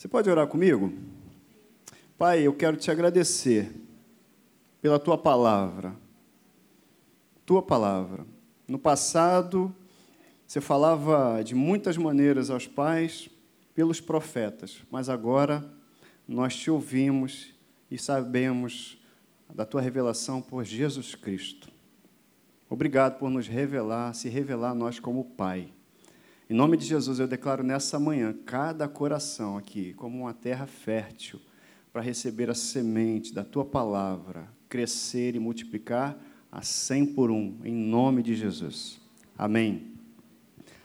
Você pode orar comigo? Pai, eu quero te agradecer pela tua palavra. Tua palavra. No passado, você falava de muitas maneiras aos pais pelos profetas, mas agora nós te ouvimos e sabemos da tua revelação por Jesus Cristo. Obrigado por nos revelar, se revelar a nós como Pai. Em nome de Jesus, eu declaro nessa manhã cada coração aqui como uma terra fértil para receber a semente da tua palavra, crescer e multiplicar a cem por um, em nome de Jesus. Amém.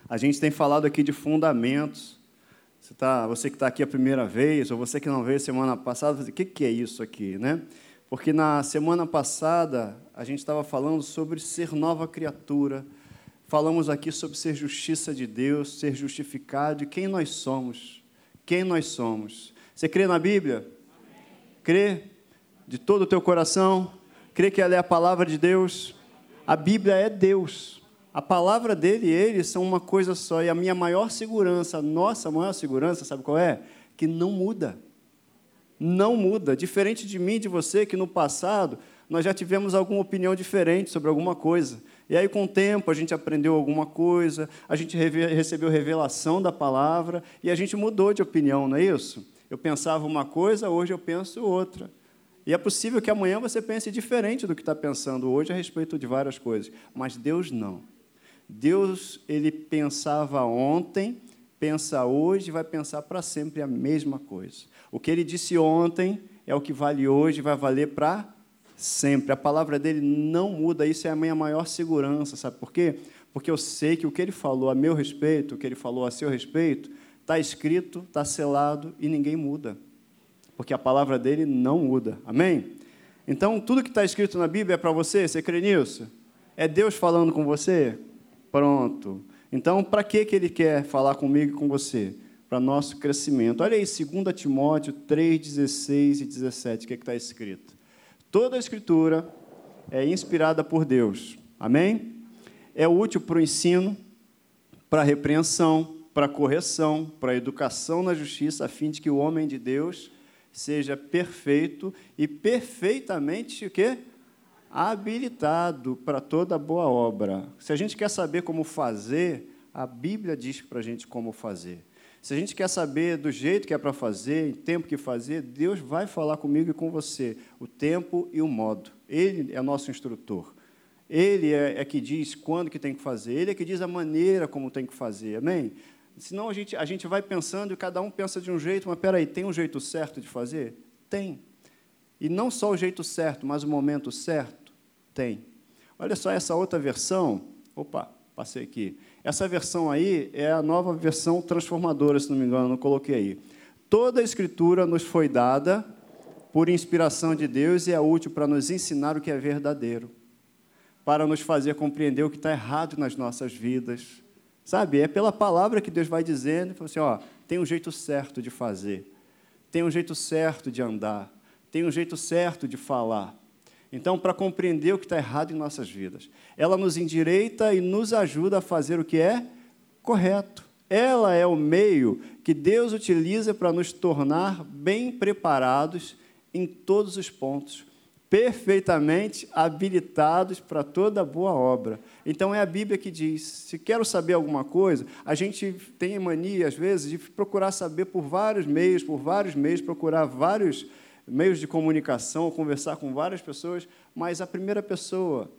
A gente tem falado aqui de fundamentos. Você, tá, você que está aqui a primeira vez, ou você que não veio semana passada, o que, que é isso aqui, né? Porque na semana passada a gente estava falando sobre ser nova criatura, Falamos aqui sobre ser justiça de Deus, ser justificado e quem nós somos. Quem nós somos. Você crê na Bíblia? Amém. Crê de todo o teu coração? Crê que ela é a palavra de Deus? A Bíblia é Deus. A palavra dele e ele são uma coisa só. E a minha maior segurança, a nossa maior segurança, sabe qual é? Que não muda. Não muda. Diferente de mim de você, que no passado nós já tivemos alguma opinião diferente sobre alguma coisa. E aí, com o tempo, a gente aprendeu alguma coisa, a gente recebeu revelação da palavra e a gente mudou de opinião, não é isso? Eu pensava uma coisa, hoje eu penso outra. E é possível que amanhã você pense diferente do que está pensando hoje a respeito de várias coisas, mas Deus não. Deus, ele pensava ontem, pensa hoje e vai pensar para sempre a mesma coisa. O que ele disse ontem é o que vale hoje e vai valer para sempre. A palavra dele não muda, isso é a minha maior segurança, sabe por quê? Porque eu sei que o que ele falou a meu respeito, o que ele falou a seu respeito, está escrito, está selado e ninguém muda. Porque a palavra dele não muda. Amém? Então, tudo que está escrito na Bíblia é para você, você crê nisso? É Deus falando com você? Pronto. Então, para que, que ele quer falar comigo e com você? Para nosso crescimento. Olha aí, 2 Timóteo 3, 16 e 17, o que está escrito? Toda a Escritura é inspirada por Deus. Amém? É útil para o ensino, para a repreensão, para a correção, para a educação na justiça, a fim de que o homem de Deus seja perfeito e perfeitamente o quê? habilitado para toda boa obra. Se a gente quer saber como fazer, a Bíblia diz para a gente como fazer. Se a gente quer saber do jeito que é para fazer, em tempo que fazer, Deus vai falar comigo e com você, o tempo e o modo. Ele é nosso instrutor. Ele é, é que diz quando que tem que fazer. Ele é que diz a maneira como tem que fazer. Amém? Senão a gente, a gente vai pensando e cada um pensa de um jeito, mas peraí, tem um jeito certo de fazer? Tem. E não só o jeito certo, mas o momento certo? Tem. Olha só essa outra versão. Opa, passei aqui. Essa versão aí é a nova versão transformadora, se não me engano, não coloquei aí. Toda a Escritura nos foi dada por inspiração de Deus e é útil para nos ensinar o que é verdadeiro, para nos fazer compreender o que está errado nas nossas vidas. Sabe? É pela palavra que Deus vai dizendo, fala assim, ó, tem um jeito certo de fazer, tem um jeito certo de andar, tem um jeito certo de falar. Então, para compreender o que está errado em nossas vidas, ela nos endireita e nos ajuda a fazer o que é correto. Ela é o meio que Deus utiliza para nos tornar bem preparados em todos os pontos, perfeitamente habilitados para toda boa obra. Então é a Bíblia que diz: se quero saber alguma coisa, a gente tem mania às vezes de procurar saber por vários meios, por vários meios, procurar vários meios de comunicação, conversar com várias pessoas, mas a primeira pessoa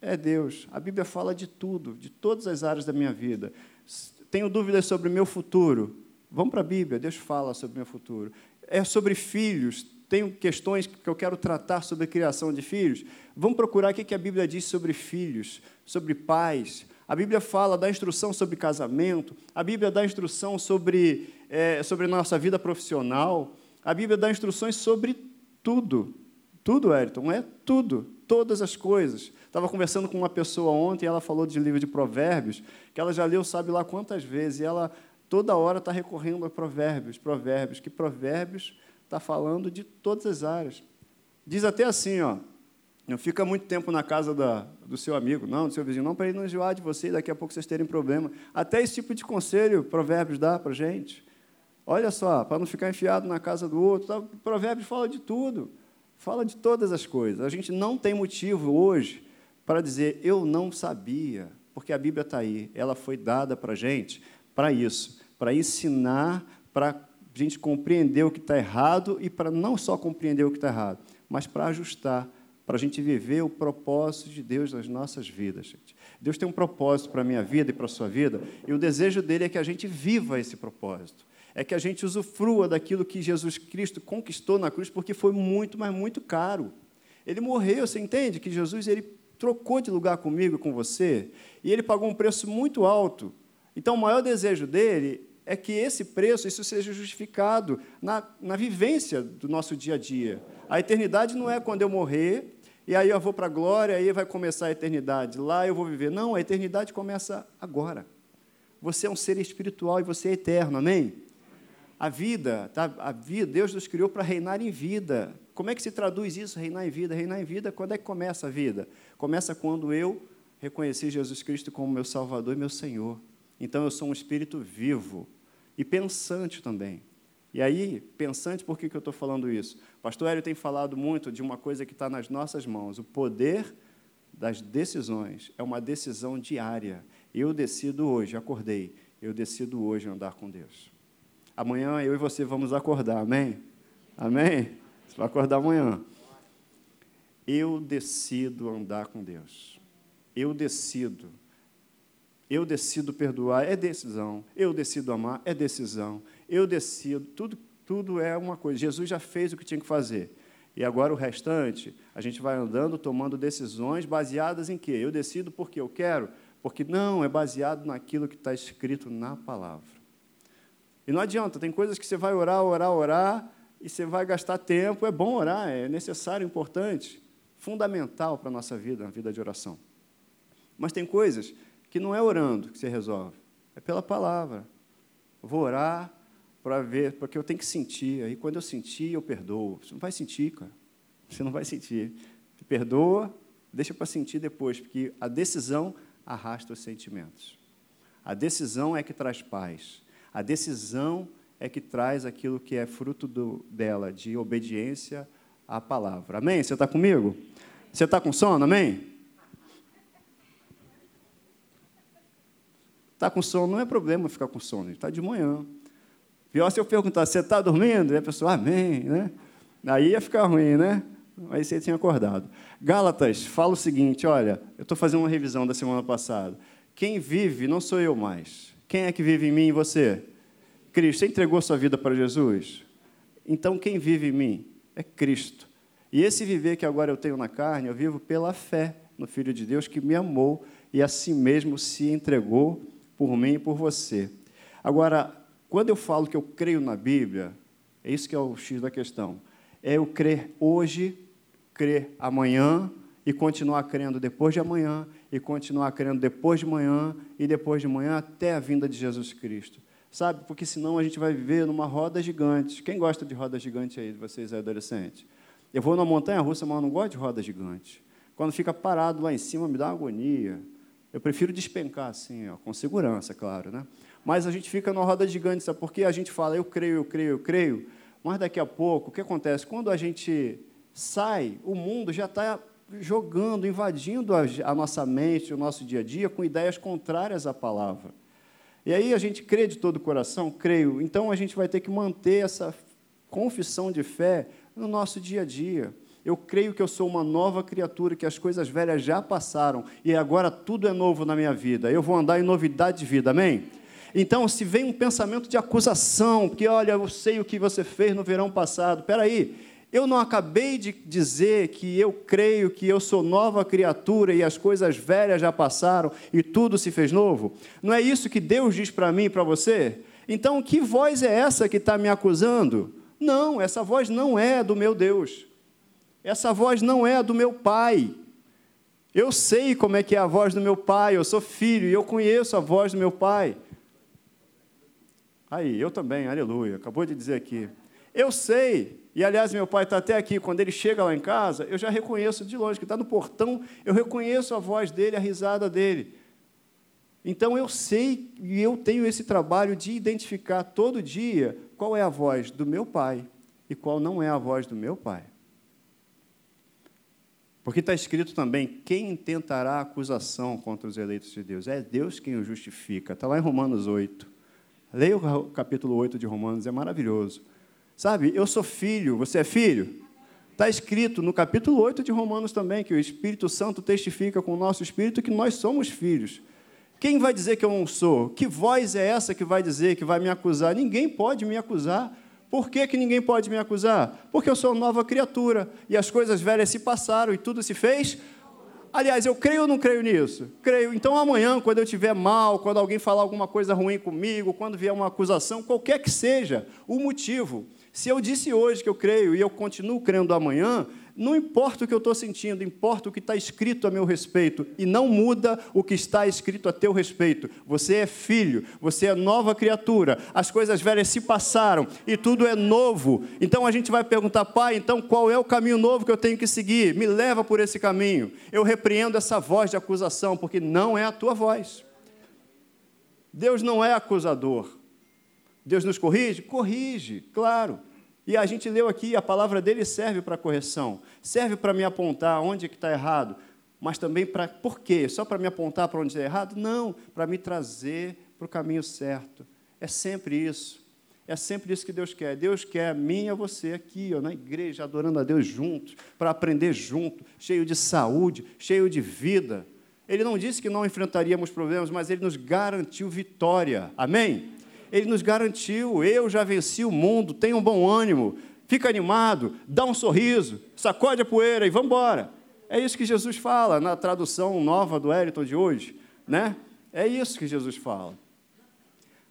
é Deus. A Bíblia fala de tudo, de todas as áreas da minha vida. Tenho dúvidas sobre o meu futuro? Vamos para a Bíblia, Deus fala sobre o meu futuro. É sobre filhos, tenho questões que eu quero tratar sobre a criação de filhos. Vamos procurar o que a Bíblia diz sobre filhos, sobre pais. A Bíblia fala da instrução sobre casamento, a Bíblia dá instrução sobre, é, sobre nossa vida profissional. A Bíblia dá instruções sobre tudo. Tudo, Ayrton, é tudo, todas as coisas. Estava conversando com uma pessoa ontem, ela falou de livro de provérbios, que ela já leu sabe lá quantas vezes, e ela toda hora está recorrendo a provérbios, provérbios, que provérbios está falando de todas as áreas. Diz até assim, ó, não fica muito tempo na casa da, do seu amigo, não, do seu vizinho, não, para ele não enjoar de você e daqui a pouco vocês terem problema. Até esse tipo de conselho, provérbios dá para gente. Olha só, para não ficar enfiado na casa do outro. O provérbio fala de tudo, fala de todas as coisas. A gente não tem motivo hoje para dizer eu não sabia, porque a Bíblia está aí, ela foi dada para a gente para isso, para ensinar, para a gente compreender o que está errado e para não só compreender o que está errado, mas para ajustar, para a gente viver o propósito de Deus nas nossas vidas. Gente. Deus tem um propósito para a minha vida e para a sua vida, e o desejo dele é que a gente viva esse propósito é que a gente usufrua daquilo que Jesus Cristo conquistou na cruz, porque foi muito, mas muito caro. Ele morreu, você entende? Que Jesus ele trocou de lugar comigo com você, e ele pagou um preço muito alto. Então, o maior desejo dele é que esse preço, isso seja justificado na, na vivência do nosso dia a dia. A eternidade não é quando eu morrer, e aí eu vou para a glória, aí vai começar a eternidade. Lá eu vou viver. Não, a eternidade começa agora. Você é um ser espiritual e você é eterno, amém? A vida, tá? a vida, Deus nos criou para reinar em vida. Como é que se traduz isso, reinar em vida? Reinar em vida, quando é que começa a vida? Começa quando eu reconheci Jesus Cristo como meu Salvador e meu Senhor. Então eu sou um espírito vivo e pensante também. E aí, pensante, por que, que eu estou falando isso? Pastor Hélio tem falado muito de uma coisa que está nas nossas mãos. O poder das decisões é uma decisão diária. Eu decido hoje, acordei, eu decido hoje andar com Deus. Amanhã eu e você vamos acordar, amém? Amém? Você vai acordar amanhã. Eu decido andar com Deus. Eu decido. Eu decido perdoar, é decisão. Eu decido amar, é decisão. Eu decido, tudo, tudo é uma coisa. Jesus já fez o que tinha que fazer. E agora o restante, a gente vai andando, tomando decisões baseadas em quê? Eu decido porque eu quero? Porque não, é baseado naquilo que está escrito na palavra. E não adianta, tem coisas que você vai orar, orar, orar, e você vai gastar tempo. É bom orar, é necessário, importante, fundamental para a nossa vida, a vida de oração. Mas tem coisas que não é orando que você resolve, é pela palavra. Eu vou orar para ver, porque eu tenho que sentir. Aí quando eu sentir, eu perdoo. Você não vai sentir, cara. Você não vai sentir. Você perdoa, deixa para sentir depois, porque a decisão arrasta os sentimentos. A decisão é que traz paz. A decisão é que traz aquilo que é fruto do, dela, de obediência à palavra. Amém? Você está comigo? Você está com sono? Amém? Está com sono, não é problema ficar com sono, está de manhã. Pior se eu perguntar, você está dormindo? E a pessoa, amém, né? Aí ia ficar ruim, né? Aí você tinha acordado. Gálatas fala o seguinte: olha, eu estou fazendo uma revisão da semana passada. Quem vive não sou eu mais, quem é que vive em mim e você? Cristo. Você entregou sua vida para Jesus? Então, quem vive em mim? É Cristo. E esse viver que agora eu tenho na carne, eu vivo pela fé no Filho de Deus que me amou e a si mesmo se entregou por mim e por você. Agora, quando eu falo que eu creio na Bíblia, é isso que é o X da questão. É eu crer hoje, crer amanhã e continuar crendo depois de amanhã e continuar crendo depois de manhã e depois de manhã até a vinda de Jesus Cristo. Sabe? Porque senão a gente vai viver numa roda gigante. Quem gosta de roda gigante aí de vocês, adolescentes? Eu vou na montanha russa, mas eu não gosto de roda gigante. Quando fica parado lá em cima, me dá agonia. Eu prefiro despencar assim, ó, com segurança, claro, né? Mas a gente fica numa roda gigante, sabe? Porque a gente fala, eu creio, eu creio, eu creio. Mas daqui a pouco, o que acontece? Quando a gente sai, o mundo já está jogando, invadindo a, a nossa mente, o nosso dia a dia, com ideias contrárias à palavra. E aí a gente crê de todo o coração? Creio. Então a gente vai ter que manter essa confissão de fé no nosso dia a dia. Eu creio que eu sou uma nova criatura, que as coisas velhas já passaram e agora tudo é novo na minha vida. Eu vou andar em novidade de vida, amém? Então, se vem um pensamento de acusação, que olha, eu sei o que você fez no verão passado, espera aí, eu não acabei de dizer que eu creio que eu sou nova criatura e as coisas velhas já passaram e tudo se fez novo? Não é isso que Deus diz para mim e para você? Então, que voz é essa que está me acusando? Não, essa voz não é do meu Deus. Essa voz não é do meu pai. Eu sei como é que é a voz do meu pai, eu sou filho e eu conheço a voz do meu pai. Aí, eu também, aleluia, acabou de dizer aqui. Eu sei e, aliás, meu pai está até aqui. Quando ele chega lá em casa, eu já reconheço de longe, que está no portão, eu reconheço a voz dele, a risada dele. Então eu sei e eu tenho esse trabalho de identificar todo dia qual é a voz do meu pai e qual não é a voz do meu pai. Porque está escrito também: quem intentará acusação contra os eleitos de Deus? É Deus quem o justifica. Está lá em Romanos 8. Leia o capítulo 8 de Romanos, é maravilhoso. Sabe, eu sou filho, você é filho? Está escrito no capítulo 8 de Romanos também que o Espírito Santo testifica com o nosso espírito que nós somos filhos. Quem vai dizer que eu não sou? Que voz é essa que vai dizer, que vai me acusar? Ninguém pode me acusar. Por que, que ninguém pode me acusar? Porque eu sou nova criatura e as coisas velhas se passaram e tudo se fez. Aliás, eu creio ou não creio nisso? Creio. Então amanhã, quando eu estiver mal, quando alguém falar alguma coisa ruim comigo, quando vier uma acusação, qualquer que seja o motivo, se eu disse hoje que eu creio e eu continuo crendo amanhã, não importa o que eu estou sentindo, importa o que está escrito a meu respeito. E não muda o que está escrito a teu respeito. Você é filho, você é nova criatura. As coisas velhas se passaram e tudo é novo. Então a gente vai perguntar, pai, então qual é o caminho novo que eu tenho que seguir? Me leva por esse caminho. Eu repreendo essa voz de acusação, porque não é a tua voz. Deus não é acusador. Deus nos corrige? Corrige, claro. E a gente leu aqui, a palavra dele serve para correção, serve para me apontar onde é que está errado, mas também para. Por quê? Só para me apontar para onde está errado? Não, para me trazer para o caminho certo. É sempre isso. É sempre isso que Deus quer. Deus quer a mim e a você aqui, ó, na igreja, adorando a Deus juntos, para aprender junto, cheio de saúde, cheio de vida. Ele não disse que não enfrentaríamos problemas, mas ele nos garantiu vitória. Amém? Ele nos garantiu: eu já venci o mundo, tenha um bom ânimo, fica animado, dá um sorriso, sacode a poeira e vamos embora. É isso que Jesus fala na tradução nova do Eriton de hoje, né? É isso que Jesus fala.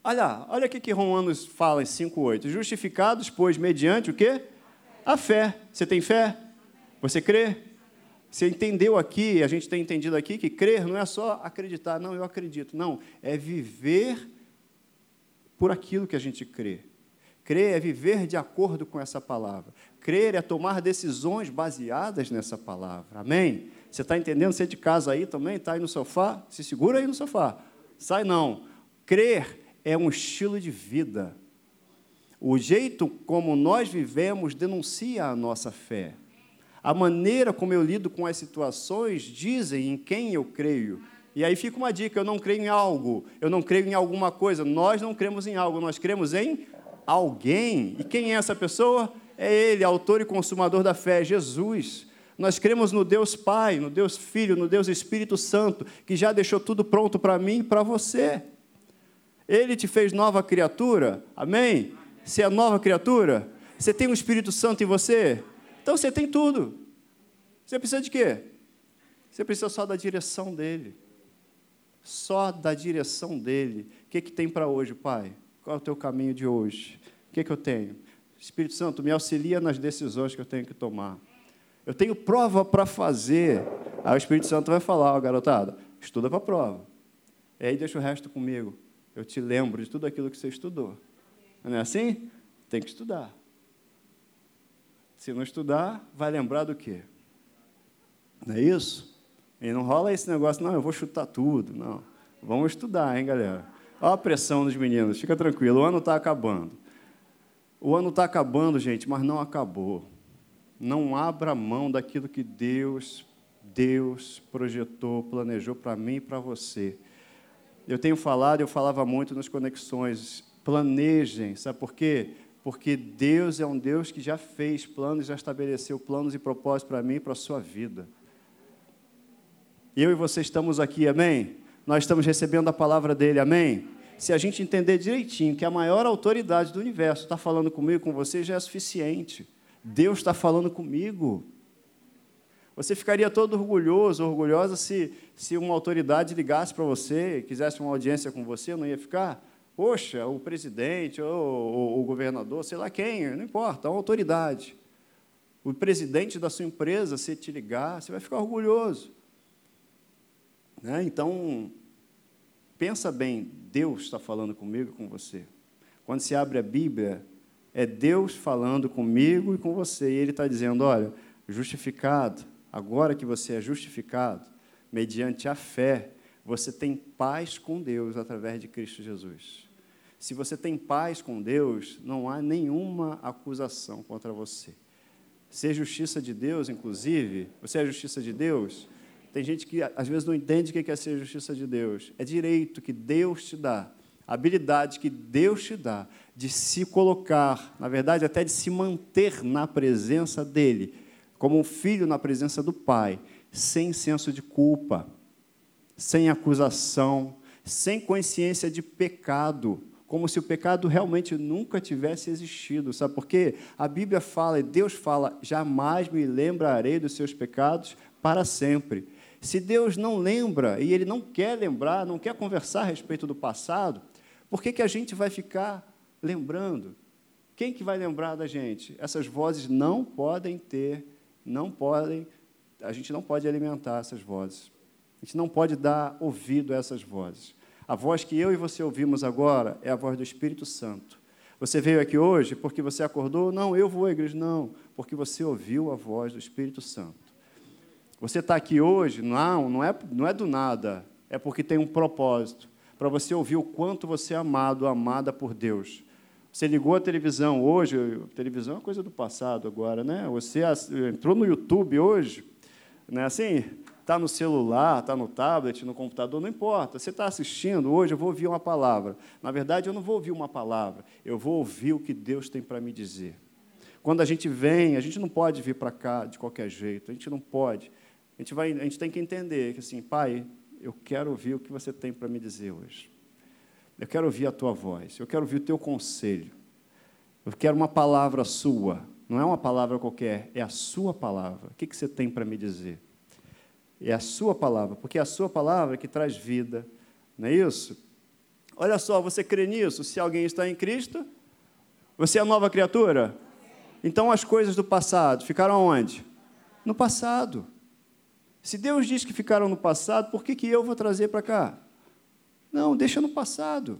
Olha, olha o que Romanos fala em 5,8. Justificados, pois, mediante o quê? A fé. Você tem fé? Você crê? Você entendeu aqui, a gente tem entendido aqui, que crer não é só acreditar, não, eu acredito. Não, é viver por aquilo que a gente crê. Crer é viver de acordo com essa palavra. Crer é tomar decisões baseadas nessa palavra. Amém? Você está entendendo? Você é de casa aí também? Está aí no sofá? Se segura aí no sofá. Sai não. Crer é um estilo de vida. O jeito como nós vivemos denuncia a nossa fé. A maneira como eu lido com as situações dizem em quem eu creio. E aí fica uma dica: eu não creio em algo, eu não creio em alguma coisa. Nós não cremos em algo, nós cremos em alguém. E quem é essa pessoa? É Ele, autor e consumador da fé, Jesus. Nós cremos no Deus Pai, no Deus Filho, no Deus Espírito Santo, que já deixou tudo pronto para mim e para você. Ele te fez nova criatura, amém? Você é nova criatura? Você tem o um Espírito Santo em você? Então você tem tudo. Você precisa de quê? Você precisa só da direção dele só da direção dele. O que, que tem para hoje, Pai? Qual é o teu caminho de hoje? O que, que eu tenho? Espírito Santo, me auxilia nas decisões que eu tenho que tomar. Eu tenho prova para fazer. Aí o Espírito Santo vai falar, ó, garotada, estuda para a prova. E aí deixa o resto comigo. Eu te lembro de tudo aquilo que você estudou. Não é assim? Tem que estudar. Se não estudar, vai lembrar do quê? Não é isso? E não rola esse negócio, não, eu vou chutar tudo. Não. Vamos estudar, hein, galera? Olha a pressão dos meninos, fica tranquilo, o ano está acabando. O ano está acabando, gente, mas não acabou. Não abra mão daquilo que Deus, Deus projetou, planejou para mim e para você. Eu tenho falado, eu falava muito nas conexões, planejem, sabe por quê? Porque Deus é um Deus que já fez planos, já estabeleceu planos e propósitos para mim e para a sua vida. Eu e você estamos aqui, amém? Nós estamos recebendo a palavra dele, amém? Se a gente entender direitinho que a maior autoridade do universo está falando comigo, com você, já é suficiente. Deus está falando comigo. Você ficaria todo orgulhoso, orgulhosa, se, se uma autoridade ligasse para você, quisesse uma audiência com você, não ia ficar? Poxa, o presidente, ou, ou o governador, sei lá quem, não importa, é uma autoridade. O presidente da sua empresa, se te ligar, você vai ficar orgulhoso. Né? Então, pensa bem, Deus está falando comigo e com você. Quando se abre a Bíblia, é Deus falando comigo e com você. E Ele está dizendo: olha, justificado, agora que você é justificado, mediante a fé, Você tem paz com Deus através de Cristo Jesus. Se você tem paz com Deus, não há nenhuma acusação contra você. Ser justiça de Deus, inclusive, você é a justiça de Deus? Tem gente que às vezes não entende o que é ser justiça de Deus. É direito que Deus te dá, habilidade que Deus te dá de se colocar, na verdade, até de se manter na presença dEle, como um filho na presença do Pai, sem senso de culpa, sem acusação, sem consciência de pecado, como se o pecado realmente nunca tivesse existido. Sabe por quê? A Bíblia fala e Deus fala: jamais me lembrarei dos seus pecados para sempre. Se Deus não lembra e Ele não quer lembrar, não quer conversar a respeito do passado, por que, que a gente vai ficar lembrando? Quem que vai lembrar da gente? Essas vozes não podem ter, não podem, a gente não pode alimentar essas vozes. A gente não pode dar ouvido a essas vozes. A voz que eu e você ouvimos agora é a voz do Espírito Santo. Você veio aqui hoje porque você acordou? Não, eu vou à igreja. Não, porque você ouviu a voz do Espírito Santo. Você está aqui hoje? Não, não é, não é do nada. É porque tem um propósito. Para você ouvir o quanto você é amado, amada por Deus. Você ligou a televisão hoje, televisão é coisa do passado agora, né? Você entrou no YouTube hoje, né? Assim, está no celular, está no tablet, no computador, não importa. Você está assistindo, hoje eu vou ouvir uma palavra. Na verdade, eu não vou ouvir uma palavra, eu vou ouvir o que Deus tem para me dizer. Quando a gente vem, a gente não pode vir para cá de qualquer jeito, a gente não pode. A gente, vai, a gente tem que entender que, assim, Pai, eu quero ouvir o que você tem para me dizer hoje. Eu quero ouvir a tua voz, eu quero ouvir o teu conselho. Eu quero uma palavra sua, não é uma palavra qualquer, é a sua palavra. O que, que você tem para me dizer? É a sua palavra, porque é a sua palavra que traz vida, não é isso? Olha só, você crê nisso? Se alguém está em Cristo, você é nova criatura? Então as coisas do passado ficaram onde? No passado. Se Deus diz que ficaram no passado, por que, que eu vou trazer para cá? Não, deixa no passado.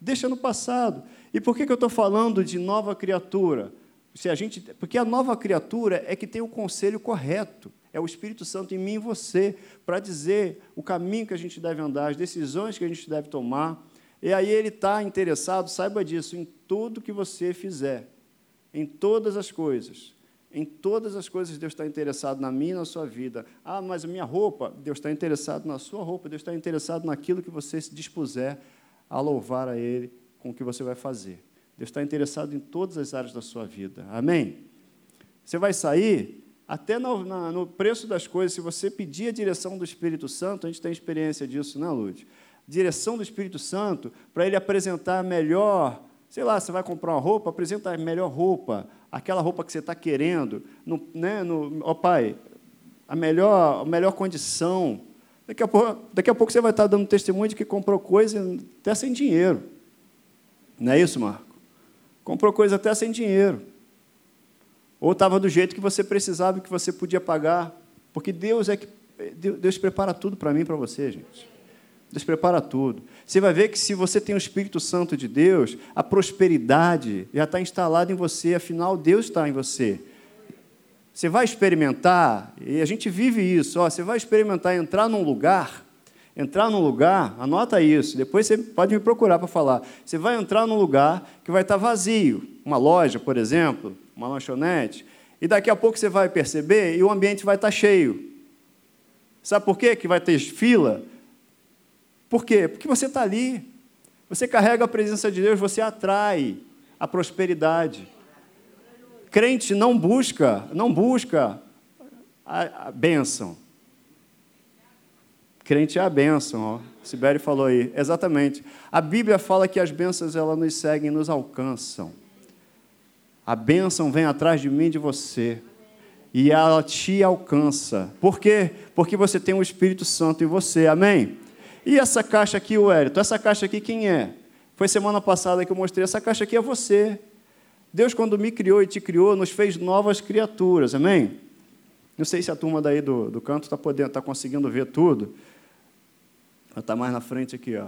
Deixa no passado. E por que, que eu estou falando de nova criatura? Se a gente, porque a nova criatura é que tem o conselho correto. É o Espírito Santo em mim e você para dizer o caminho que a gente deve andar, as decisões que a gente deve tomar. E aí ele está interessado, saiba disso, em tudo que você fizer, em todas as coisas. Em todas as coisas Deus está interessado na minha e na sua vida. Ah, mas a minha roupa, Deus está interessado na sua roupa, Deus está interessado naquilo que você se dispuser a louvar a Ele com o que você vai fazer. Deus está interessado em todas as áreas da sua vida. Amém? Você vai sair até no, na, no, preço das coisas, se você pedir a direção do Espírito Santo, a gente tem experiência disso, né, Lud? Direção do Espírito Santo, para ele apresentar melhor, sei lá, você vai comprar uma roupa, apresenta a melhor roupa, aquela roupa que você está querendo, no, né, no, ó Pai, a melhor, a melhor condição. Daqui a, pouco, daqui a pouco você vai estar dando testemunho de que comprou coisa até sem dinheiro. Não é isso, Marco? Comprou coisa até sem dinheiro. Ou estava do jeito que você precisava que você podia pagar. Porque Deus é que. Deus prepara tudo para mim e para você, gente. Deus prepara tudo. Você vai ver que se você tem o Espírito Santo de Deus, a prosperidade já está instalada em você, afinal, Deus está em você. Você vai experimentar, e a gente vive isso, ó, você vai experimentar entrar num lugar, entrar num lugar, anota isso, depois você pode me procurar para falar. Você vai entrar num lugar que vai estar vazio, uma loja, por exemplo, uma lanchonete, e daqui a pouco você vai perceber e o ambiente vai estar cheio. Sabe por quê que vai ter fila? Por quê? Porque você está ali. Você carrega a presença de Deus, você atrai a prosperidade. Crente não busca, não busca a, a bênção. Crente é a bênção, ó. Sibério falou aí. Exatamente. A Bíblia fala que as bênçãos elas nos seguem, nos alcançam. A bênção vem atrás de mim e de você. E ela te alcança. Por quê? Porque você tem o Espírito Santo em você. Amém? E essa caixa aqui, o? Essa caixa aqui, quem é? Foi semana passada que eu mostrei. Essa caixa aqui é você. Deus, quando me criou e te criou, nos fez novas criaturas. Amém? Não sei se a turma daí do, do canto está podendo, está conseguindo ver tudo. Está mais na frente aqui, ó.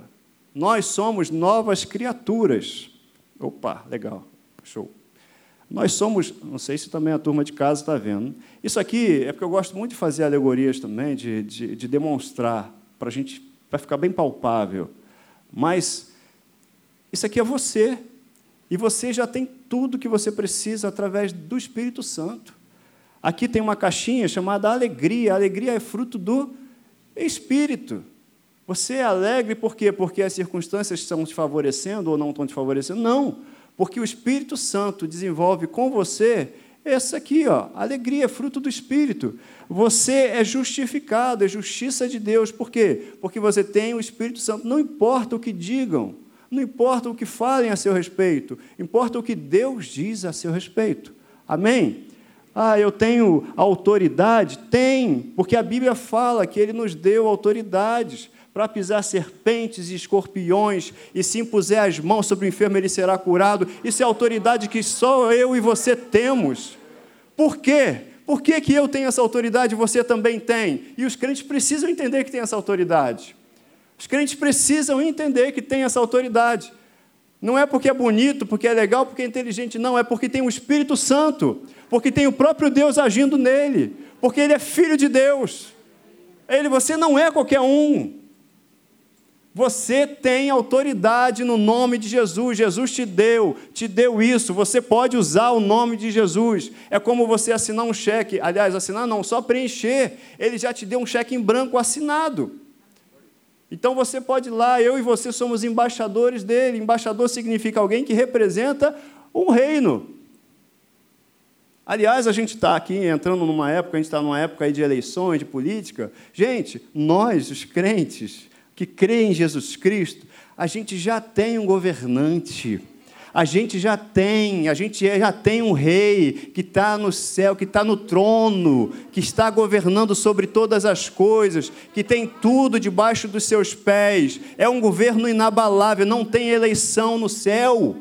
Nós somos novas criaturas. Opa, legal. Show. Nós somos, não sei se também a turma de casa está vendo. Isso aqui é porque eu gosto muito de fazer alegorias também, de, de, de demonstrar, para a gente para ficar bem palpável. Mas isso aqui é você. E você já tem tudo que você precisa através do Espírito Santo. Aqui tem uma caixinha chamada alegria. A alegria é fruto do Espírito. Você é alegre por quê? Porque as circunstâncias estão te favorecendo ou não estão te favorecendo? Não. Porque o Espírito Santo desenvolve com você essa aqui, ó, alegria, fruto do Espírito. Você é justificado, é justiça de Deus. Por quê? Porque você tem o Espírito Santo. Não importa o que digam, não importa o que falem a seu respeito, importa o que Deus diz a seu respeito. Amém? Ah, eu tenho autoridade? Tem, porque a Bíblia fala que Ele nos deu autoridades para pisar serpentes e escorpiões, e se impuser as mãos sobre o enfermo, ele será curado. Isso é autoridade que só eu e você temos. Por quê? Por que, que eu tenho essa autoridade e você também tem? E os crentes precisam entender que tem essa autoridade. Os crentes precisam entender que tem essa autoridade. Não é porque é bonito, porque é legal, porque é inteligente, não, é porque tem o Espírito Santo, porque tem o próprio Deus agindo nele, porque ele é filho de Deus. Ele, você não é qualquer um. Você tem autoridade no nome de Jesus. Jesus te deu, te deu isso. Você pode usar o nome de Jesus. É como você assinar um cheque. Aliás, assinar não, só preencher. Ele já te deu um cheque em branco assinado. Então você pode ir lá, eu e você somos embaixadores dele. Embaixador significa alguém que representa um reino. Aliás, a gente está aqui entrando numa época, a gente está numa época de eleições, de política. Gente, nós, os crentes, que creem em Jesus Cristo, a gente já tem um governante a gente já tem, a gente já tem um rei que está no céu, que está no trono, que está governando sobre todas as coisas, que tem tudo debaixo dos seus pés. É um governo inabalável, não tem eleição no céu.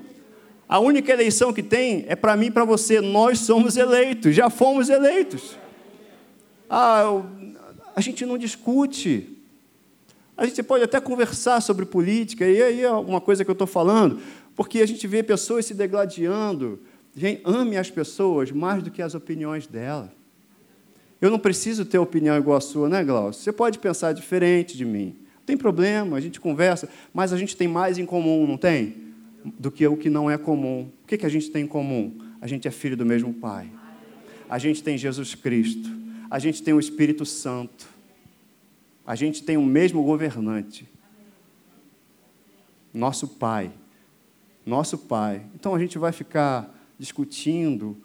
A única eleição que tem é para mim e para você. Nós somos eleitos, já fomos eleitos. Ah, a gente não discute. A gente pode até conversar sobre política, e aí é uma coisa que eu estou falando. Porque a gente vê pessoas se degladiando. Gente, ame as pessoas mais do que as opiniões dela. Eu não preciso ter opinião igual a sua, né, Glaucio? Você pode pensar diferente de mim. Não tem problema, a gente conversa, mas a gente tem mais em comum, não tem? Do que o que não é comum. O que, a gente tem em comum? A gente é filho do mesmo Pai. A gente tem Jesus Cristo. A gente tem o Espírito Santo. A gente tem o mesmo governante. Nosso Pai nosso Pai. Então a gente vai ficar discutindo,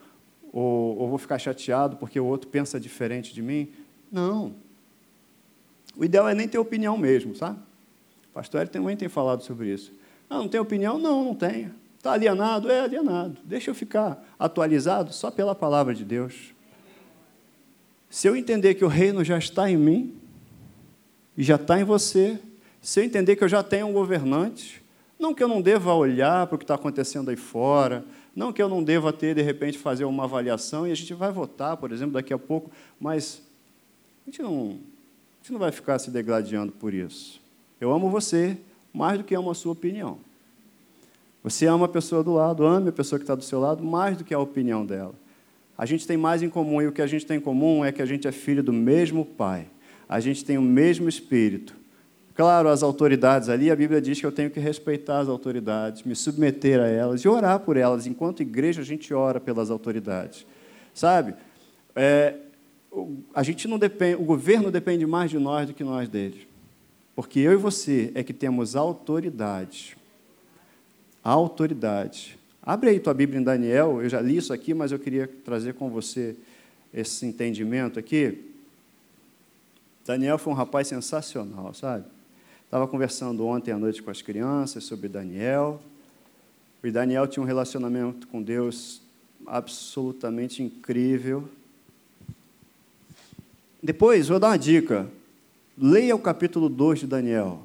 ou, ou vou ficar chateado porque o outro pensa diferente de mim? Não. O ideal é nem ter opinião mesmo, sabe? O pastor também tem falado sobre isso. Ah, não tem opinião? Não, não tenho. Está alienado? É alienado. Deixa eu ficar atualizado só pela palavra de Deus. Se eu entender que o reino já está em mim, e já está em você, se eu entender que eu já tenho um governante, não que eu não deva olhar para o que está acontecendo aí fora, não que eu não deva ter, de repente, fazer uma avaliação, e a gente vai votar, por exemplo, daqui a pouco, mas a gente não, a gente não vai ficar se degladiando por isso. Eu amo você mais do que amo a sua opinião. Você ama a pessoa do lado, ame a pessoa que está do seu lado mais do que a opinião dela. A gente tem mais em comum, e o que a gente tem em comum é que a gente é filho do mesmo Pai. A gente tem o mesmo Espírito. Claro, as autoridades ali, a Bíblia diz que eu tenho que respeitar as autoridades, me submeter a elas e orar por elas. Enquanto igreja, a gente ora pelas autoridades. Sabe? É, a gente não depende, o governo depende mais de nós do que nós dele. Porque eu e você é que temos autoridade. Autoridade. Abre aí tua Bíblia em Daniel, eu já li isso aqui, mas eu queria trazer com você esse entendimento aqui. Daniel foi um rapaz sensacional, sabe? Estava conversando ontem à noite com as crianças sobre Daniel. E Daniel tinha um relacionamento com Deus absolutamente incrível. Depois, vou dar uma dica. Leia o capítulo 2 de Daniel.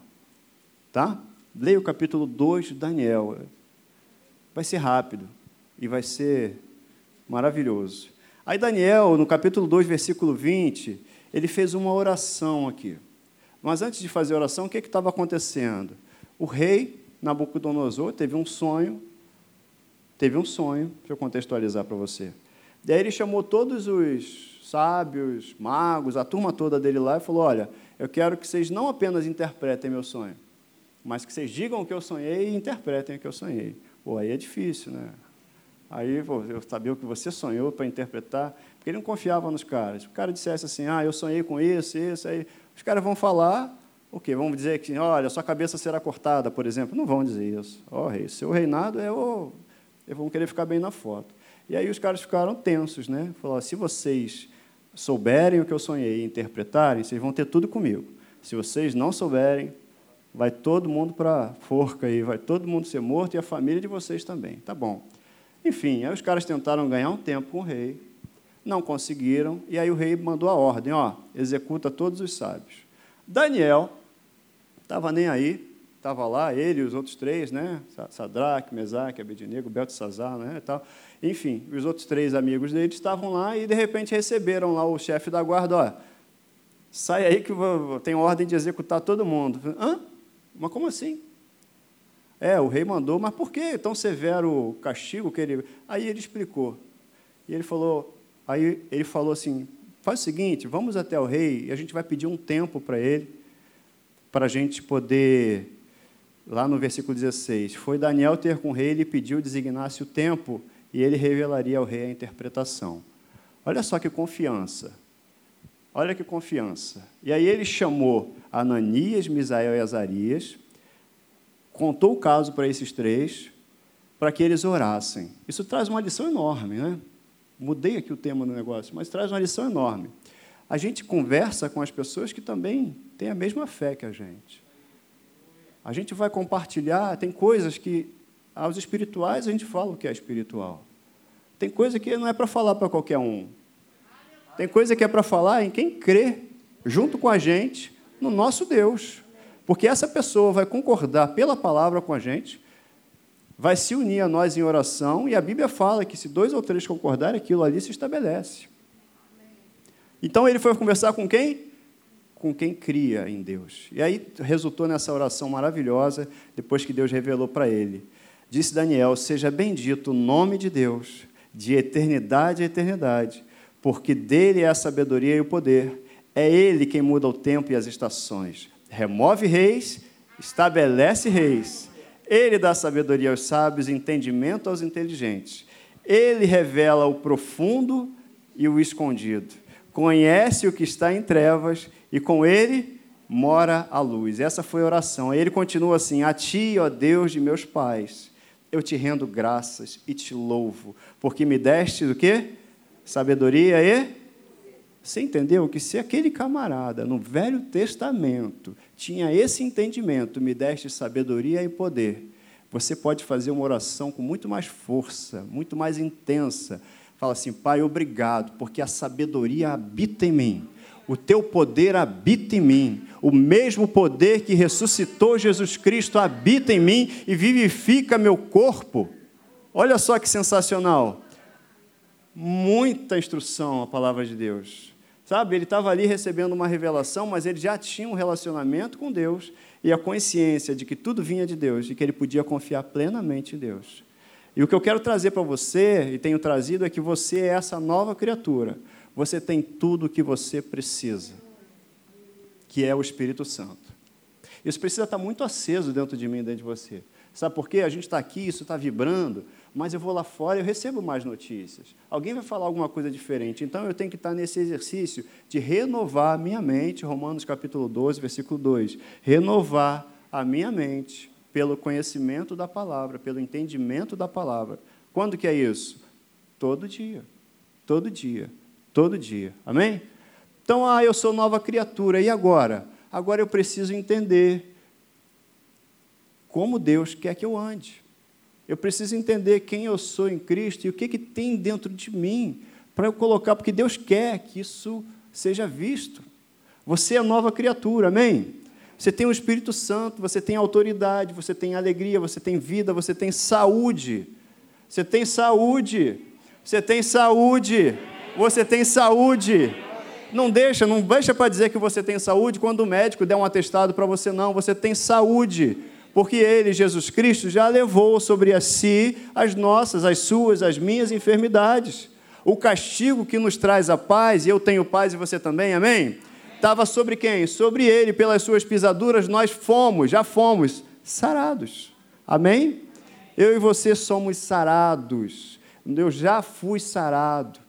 Tá? Leia o capítulo 2 de Daniel. Vai ser rápido e vai ser maravilhoso. Aí Daniel, no capítulo 2, versículo 20, ele fez uma oração aqui. Mas antes de fazer a oração, o que estava acontecendo? O rei Nabucodonosor teve um sonho, teve um sonho, deixa eu contextualizar para você. Daí ele chamou todos os sábios, magos, a turma toda dele lá e falou: Olha, eu quero que vocês não apenas interpretem meu sonho, mas que vocês digam o que eu sonhei e interpretem o que eu sonhei. Pô, aí é difícil, né? Aí eu sabia o que você sonhou para interpretar, porque ele não confiava nos caras. O cara dissesse assim, ah, eu sonhei com isso, isso, aí os caras vão falar, o quê? Vão dizer que, olha, sua cabeça será cortada, por exemplo. Não vão dizer isso. Ó, oh, rei, seu reinado é o... Eles vão querer ficar bem na foto. E aí os caras ficaram tensos, né? Falaram, se vocês souberem o que eu sonhei e interpretarem, vocês vão ter tudo comigo. Se vocês não souberem, vai todo mundo para a forca aí, vai todo mundo ser morto e a família de vocês também. Tá bom. Enfim, aí os caras tentaram ganhar um tempo com o rei, não conseguiram, e aí o rei mandou a ordem, ó, executa todos os sábios. Daniel estava nem aí, estava lá, ele e os outros três, né? Sadraque, Mesaque, Abednego, Beltesazar, né? E tal. Enfim, os outros três amigos dele estavam lá e de repente receberam lá o chefe da guarda, ó, sai aí que tenho ordem de executar todo mundo. Hã? Mas como assim? É, o rei mandou, mas por que tão severo castigo que ele. Aí ele explicou. E ele falou, aí ele falou assim: faz o seguinte, vamos até o rei e a gente vai pedir um tempo para ele, para a gente poder. Lá no versículo 16, foi Daniel ter com o rei, ele pediu designasse o tempo e ele revelaria ao rei a interpretação. Olha só que confiança. Olha que confiança. E aí ele chamou Ananias, Misael e Azarias, contou o caso para esses três, para que eles orassem. Isso traz uma lição enorme, né? Mudei aqui o tema do negócio, mas traz uma lição enorme. A gente conversa com as pessoas que também têm a mesma fé que a gente. A gente vai compartilhar, tem coisas que aos espirituais a gente fala o que é espiritual. Tem coisa que não é para falar para qualquer um. Tem coisa que é para falar em quem crê, junto com a gente, no nosso Deus. Porque essa pessoa vai concordar pela palavra com a gente, vai se unir a nós em oração, e a Bíblia fala que se dois ou três concordarem, aquilo ali se estabelece. Então ele foi conversar com quem? Com quem cria em Deus. E aí resultou nessa oração maravilhosa, depois que Deus revelou para ele. Disse Daniel: Seja bendito o nome de Deus, de eternidade a eternidade, porque dele é a sabedoria e o poder. É ele quem muda o tempo e as estações remove reis, estabelece reis. Ele dá sabedoria aos sábios, entendimento aos inteligentes. Ele revela o profundo e o escondido. Conhece o que está em trevas e com ele mora a luz. Essa foi a oração. Ele continua assim: A ti, ó Deus de meus pais, eu te rendo graças e te louvo, porque me deste o quê? Sabedoria e você entendeu que se aquele camarada no Velho Testamento tinha esse entendimento, me deste sabedoria e poder, você pode fazer uma oração com muito mais força, muito mais intensa. Fala assim, Pai, obrigado, porque a sabedoria habita em mim. O teu poder habita em mim. O mesmo poder que ressuscitou Jesus Cristo habita em mim e vivifica meu corpo. Olha só que sensacional. Muita instrução a palavra de Deus. Sabe, ele estava ali recebendo uma revelação, mas ele já tinha um relacionamento com Deus e a consciência de que tudo vinha de Deus e que ele podia confiar plenamente em Deus. E o que eu quero trazer para você, e tenho trazido, é que você é essa nova criatura. Você tem tudo o que você precisa, que é o Espírito Santo. Isso precisa estar muito aceso dentro de mim, dentro de você. Sabe por quê? A gente está aqui, isso está vibrando, mas eu vou lá fora e eu recebo mais notícias. Alguém vai falar alguma coisa diferente. Então eu tenho que estar nesse exercício de renovar a minha mente, Romanos capítulo 12, versículo 2. Renovar a minha mente pelo conhecimento da palavra, pelo entendimento da palavra. Quando que é isso? Todo dia. Todo dia. Todo dia. Amém? Então, ah, eu sou nova criatura. E agora? Agora eu preciso entender como Deus quer que eu ande. Eu preciso entender quem eu sou em Cristo e o que, que tem dentro de mim para eu colocar, porque Deus quer que isso seja visto. Você é nova criatura, amém? Você tem o Espírito Santo, você tem autoridade, você tem alegria, você tem vida, você tem saúde. Você tem saúde. Você tem saúde. Você tem saúde. Não deixa, não deixa para dizer que você tem saúde quando o médico der um atestado para você, não. Você tem saúde porque ele, Jesus Cristo, já levou sobre a si as nossas, as suas, as minhas enfermidades. O castigo que nos traz a paz, e eu tenho paz e você também, amém? Estava sobre quem? Sobre ele, pelas suas pisaduras, nós fomos, já fomos sarados. Amém? Eu e você somos sarados. Eu já fui sarado.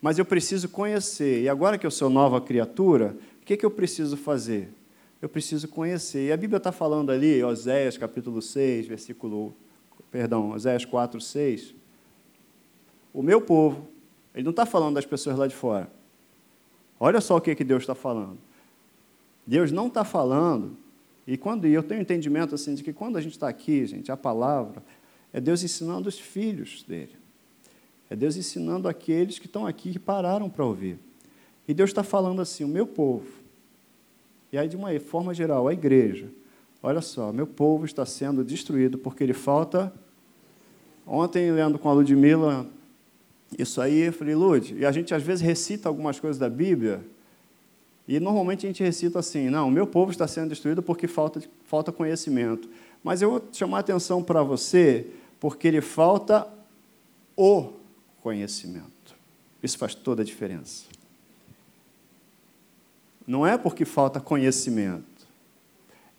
Mas eu preciso conhecer. E agora que eu sou nova criatura, o que, que eu preciso fazer? Eu preciso conhecer. E a Bíblia está falando ali, Oséias capítulo 6, versículo. Perdão, Oséias 4, 6. O meu povo, ele não está falando das pessoas lá de fora. Olha só o que, que Deus está falando. Deus não está falando, e quando e eu tenho entendimento assim de que quando a gente está aqui, gente, a palavra é Deus ensinando os filhos dele. É Deus ensinando aqueles que estão aqui que pararam para ouvir. E Deus está falando assim: o meu povo. E aí, de uma forma geral, a igreja. Olha só, meu povo está sendo destruído porque ele falta. Ontem, lendo com a Ludmilla, isso aí, eu falei, Lud, e a gente às vezes recita algumas coisas da Bíblia, e normalmente a gente recita assim: não, meu povo está sendo destruído porque falta, falta conhecimento. Mas eu vou chamar a atenção para você, porque ele falta o conhecimento. Isso faz toda a diferença. Não é porque falta conhecimento,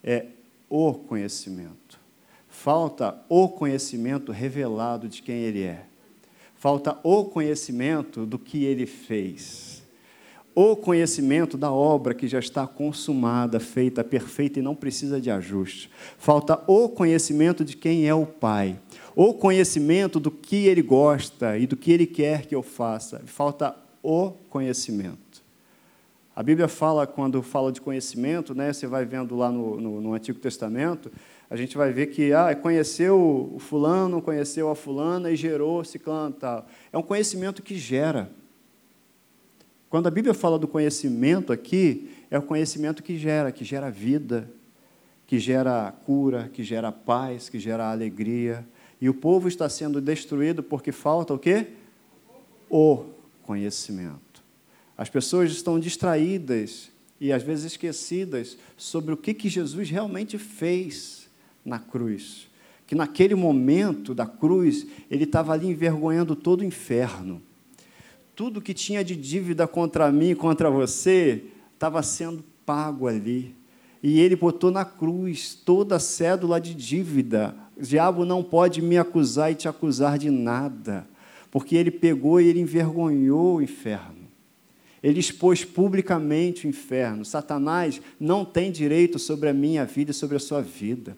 é o conhecimento. Falta o conhecimento revelado de quem ele é. Falta o conhecimento do que ele fez. O conhecimento da obra que já está consumada, feita, perfeita e não precisa de ajuste. Falta o conhecimento de quem é o Pai o conhecimento do que ele gosta e do que ele quer que eu faça. Falta o conhecimento. A Bíblia fala, quando fala de conhecimento, né, você vai vendo lá no, no, no Antigo Testamento, a gente vai ver que ah, conheceu o fulano, conheceu a fulana e gerou ciclano tal. É um conhecimento que gera. Quando a Bíblia fala do conhecimento aqui, é o conhecimento que gera, que gera vida, que gera cura, que gera paz, que gera alegria, e o povo está sendo destruído porque falta o quê? O conhecimento. As pessoas estão distraídas e às vezes esquecidas sobre o que, que Jesus realmente fez na cruz. Que naquele momento da cruz, ele estava ali envergonhando todo o inferno. Tudo que tinha de dívida contra mim, contra você, estava sendo pago ali. E ele botou na cruz toda a cédula de dívida, o diabo não pode me acusar e te acusar de nada, porque ele pegou e ele envergonhou o inferno. Ele expôs publicamente o inferno. Satanás não tem direito sobre a minha vida e sobre a sua vida.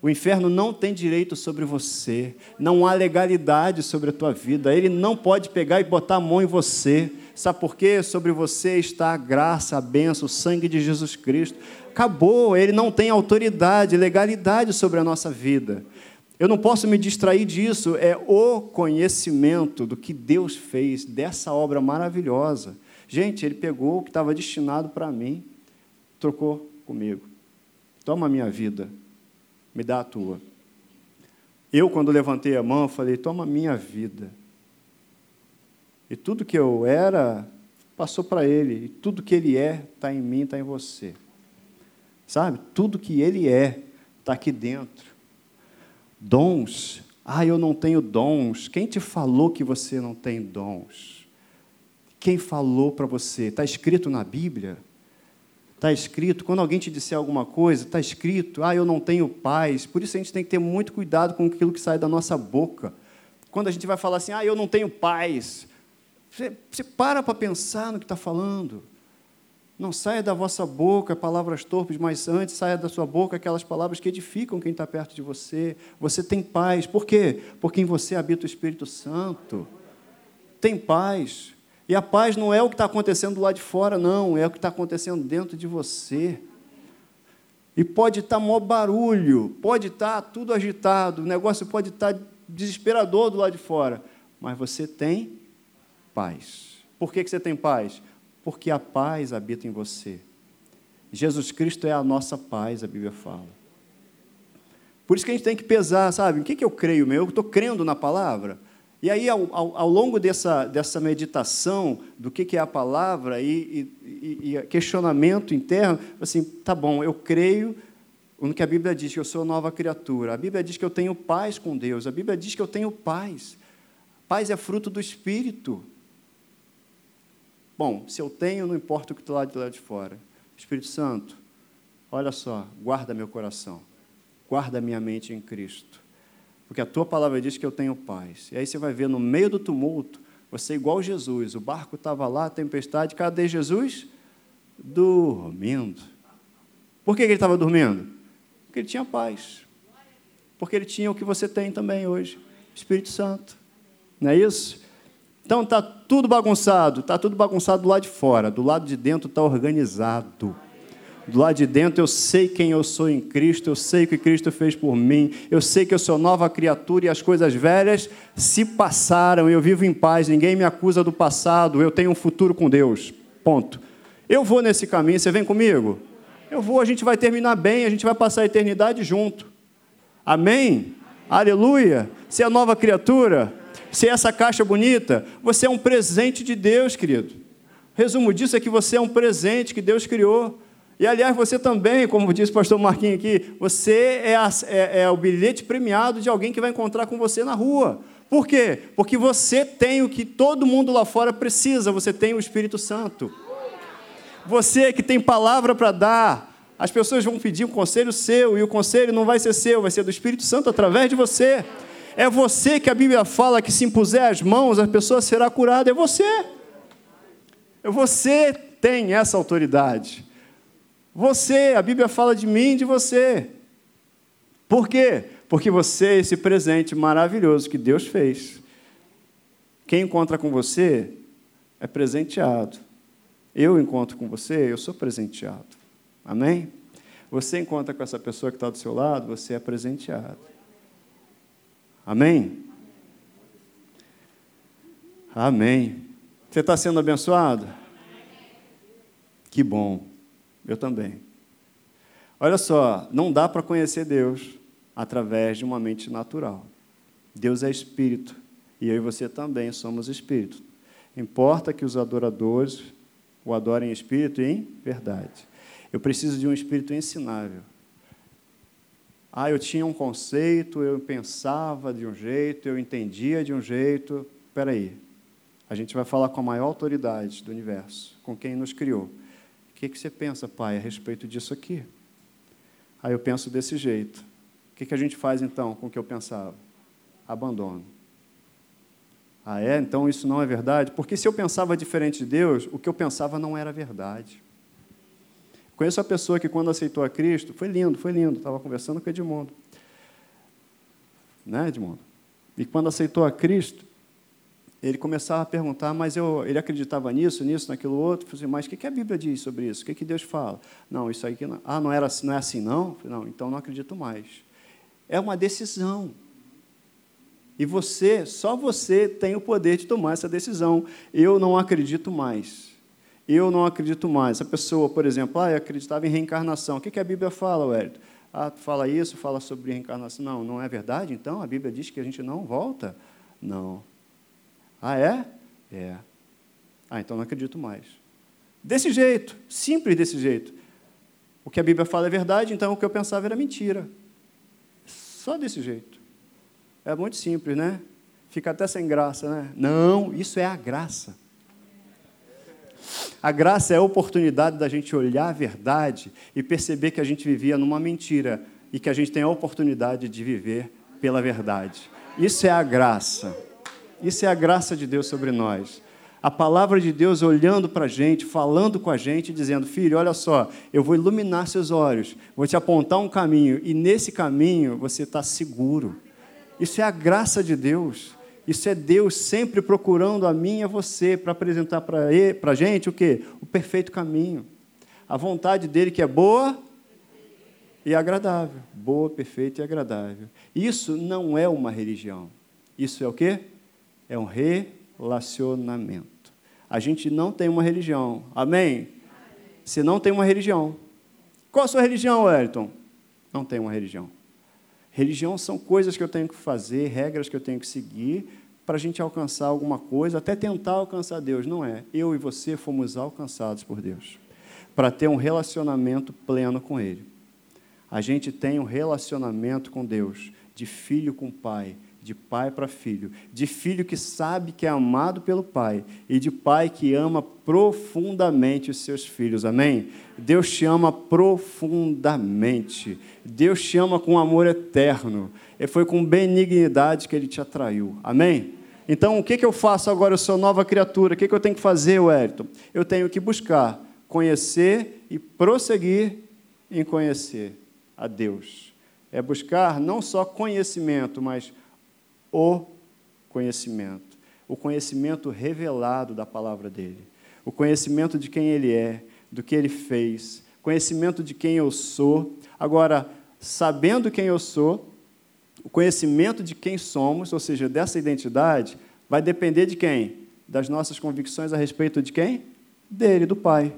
O inferno não tem direito sobre você. Não há legalidade sobre a tua vida. Ele não pode pegar e botar a mão em você. Sabe por quê? Sobre você está a graça, a bênção, o sangue de Jesus Cristo. Acabou. Ele não tem autoridade, legalidade sobre a nossa vida. Eu não posso me distrair disso, é o conhecimento do que Deus fez, dessa obra maravilhosa. Gente, ele pegou o que estava destinado para mim, trocou comigo. Toma a minha vida, me dá a tua. Eu, quando levantei a mão, falei: toma a minha vida. E tudo que eu era, passou para ele. E tudo que ele é, está em mim, está em você. Sabe? Tudo que ele é, está aqui dentro. Dons. Ah, eu não tenho dons. Quem te falou que você não tem dons? Quem falou para você? Está escrito na Bíblia? Está escrito, quando alguém te disser alguma coisa, está escrito, ah, eu não tenho paz. Por isso a gente tem que ter muito cuidado com aquilo que sai da nossa boca. Quando a gente vai falar assim, ah, eu não tenho paz, você, você para para pensar no que está falando. Não saia da vossa boca palavras torpes, mas antes saia da sua boca aquelas palavras que edificam quem está perto de você. Você tem paz. Por quê? Porque em você habita o Espírito Santo. Tem paz. E a paz não é o que está acontecendo lá de fora, não. É o que está acontecendo dentro de você. E pode estar tá maior barulho, pode estar tá tudo agitado, o negócio pode estar tá desesperador do lado de fora. Mas você tem paz. Por que, que você tem paz? porque a paz habita em você. Jesus Cristo é a nossa paz, a Bíblia fala. Por isso que a gente tem que pesar, sabe? O que, que eu creio meu? Eu estou crendo na palavra? E aí, ao, ao, ao, longo dessa, dessa meditação do que, que é a palavra e, e, e, questionamento interno, assim, tá bom, eu creio no que a Bíblia diz, que eu sou nova criatura. A Bíblia diz que eu tenho paz com Deus. A Bíblia diz que eu tenho paz. Paz é fruto do Espírito. Bom, se eu tenho, não importa o que está lá de lá de fora. Espírito Santo, olha só, guarda meu coração, guarda minha mente em Cristo. Porque a tua palavra diz que eu tenho paz. E aí você vai ver no meio do tumulto, você é igual Jesus. O barco estava lá, tempestade, cadê Jesus? Dormindo. Por que ele estava dormindo? Porque ele tinha paz. Porque ele tinha o que você tem também hoje, Espírito Santo. Não é isso? Então está tudo bagunçado, está tudo bagunçado do lado de fora, do lado de dentro está organizado. Do lado de dentro eu sei quem eu sou em Cristo, eu sei o que Cristo fez por mim, eu sei que eu sou nova criatura e as coisas velhas se passaram, eu vivo em paz, ninguém me acusa do passado, eu tenho um futuro com Deus. Ponto. Eu vou nesse caminho, você vem comigo? Eu vou, a gente vai terminar bem, a gente vai passar a eternidade junto. Amém? Aleluia! Você é nova criatura, se é essa caixa bonita, você é um presente de Deus, querido. Resumo disso é que você é um presente que Deus criou. E, aliás, você também, como disse o pastor Marquinhos aqui, você é, a, é, é o bilhete premiado de alguém que vai encontrar com você na rua. Por quê? Porque você tem o que todo mundo lá fora precisa, você tem o Espírito Santo. Você que tem palavra para dar, as pessoas vão pedir um conselho seu, e o conselho não vai ser seu, vai ser do Espírito Santo através de você. É você que a Bíblia fala que se impuser as mãos, a pessoa será curada. É você. É você tem essa autoridade. Você, a Bíblia fala de mim e de você. Por quê? Porque você é esse presente maravilhoso que Deus fez. Quem encontra com você é presenteado. Eu encontro com você, eu sou presenteado. Amém? Você encontra com essa pessoa que está do seu lado, você é presenteado. Amém? Amém. Você está sendo abençoado? Que bom. Eu também. Olha só, não dá para conhecer Deus através de uma mente natural. Deus é espírito e eu e você também somos espírito. Importa que os adoradores o adorem em espírito e em verdade. Eu preciso de um espírito ensinável. Ah, eu tinha um conceito, eu pensava de um jeito, eu entendia de um jeito. Espera aí. A gente vai falar com a maior autoridade do universo, com quem nos criou que, que você pensa, pai, a respeito disso aqui? Aí eu penso desse jeito. O que, que a gente faz então com o que eu pensava? Abandono. Ah, é? Então isso não é verdade? Porque se eu pensava diferente de Deus, o que eu pensava não era verdade. Conheço a pessoa que, quando aceitou a Cristo, foi lindo, foi lindo. Estava conversando com Edmundo. Né, Edmundo? E quando aceitou a Cristo, ele começava a perguntar, mas eu, ele acreditava nisso, nisso, naquilo outro. Falei, assim, mas o que, a Bíblia diz sobre isso? O que, que Deus fala? Não, isso aí que não. Ah, não, era, não é assim, não? Falei, não, então não acredito mais. É uma decisão. E você, só você tem o poder de tomar essa decisão. Eu não acredito mais. Eu não acredito mais. A pessoa, por exemplo, ah, eu acreditava em reencarnação. O que, que a Bíblia fala, Wellington? Ah, fala isso, fala sobre reencarnação. Não, não é verdade? Então, a Bíblia diz que a gente não volta? Não. Ah, é? É. Ah, então não acredito mais. Desse jeito, simples desse jeito. O que a Bíblia fala é verdade, então o que eu pensava era mentira. Só desse jeito. É muito simples, né? Fica até sem graça, né? Não, isso é a graça. A graça é a oportunidade da gente olhar a verdade e perceber que a gente vivia numa mentira e que a gente tem a oportunidade de viver pela verdade. Isso é a graça. Isso é a graça de Deus sobre nós. A palavra de Deus olhando para a gente, falando com a gente, dizendo: Filho, olha só, eu vou iluminar seus olhos, vou te apontar um caminho, e nesse caminho você está seguro. Isso é a graça de Deus. Isso é Deus sempre procurando a mim e a você para apresentar para a gente o que? O perfeito caminho. A vontade dele que é boa e agradável. Boa, perfeita e agradável. Isso não é uma religião. Isso é o quê? É um relacionamento. A gente não tem uma religião. Amém? Você não tem uma religião. Qual a sua religião, Wellington? Não tem uma religião. Religião são coisas que eu tenho que fazer, regras que eu tenho que seguir para a gente alcançar alguma coisa, até tentar alcançar Deus. Não é. Eu e você fomos alcançados por Deus para ter um relacionamento pleno com Ele. A gente tem um relacionamento com Deus, de filho com pai, de pai para filho, de filho que sabe que é amado pelo pai e de pai que ama profundamente os seus filhos. Amém? Deus te ama profundamente. Deus te ama com amor eterno. E foi com benignidade que ele te atraiu. Amém? Então, o que, que eu faço agora? Eu sou nova criatura. O que, que eu tenho que fazer, Wellington? Eu tenho que buscar, conhecer e prosseguir em conhecer a Deus. É buscar não só conhecimento, mas o conhecimento. O conhecimento revelado da palavra dele. O conhecimento de quem ele é, do que ele fez. Conhecimento de quem eu sou. Agora, sabendo quem eu sou, o conhecimento de quem somos, ou seja, dessa identidade, vai depender de quem? Das nossas convicções a respeito de quem? Dele, do Pai.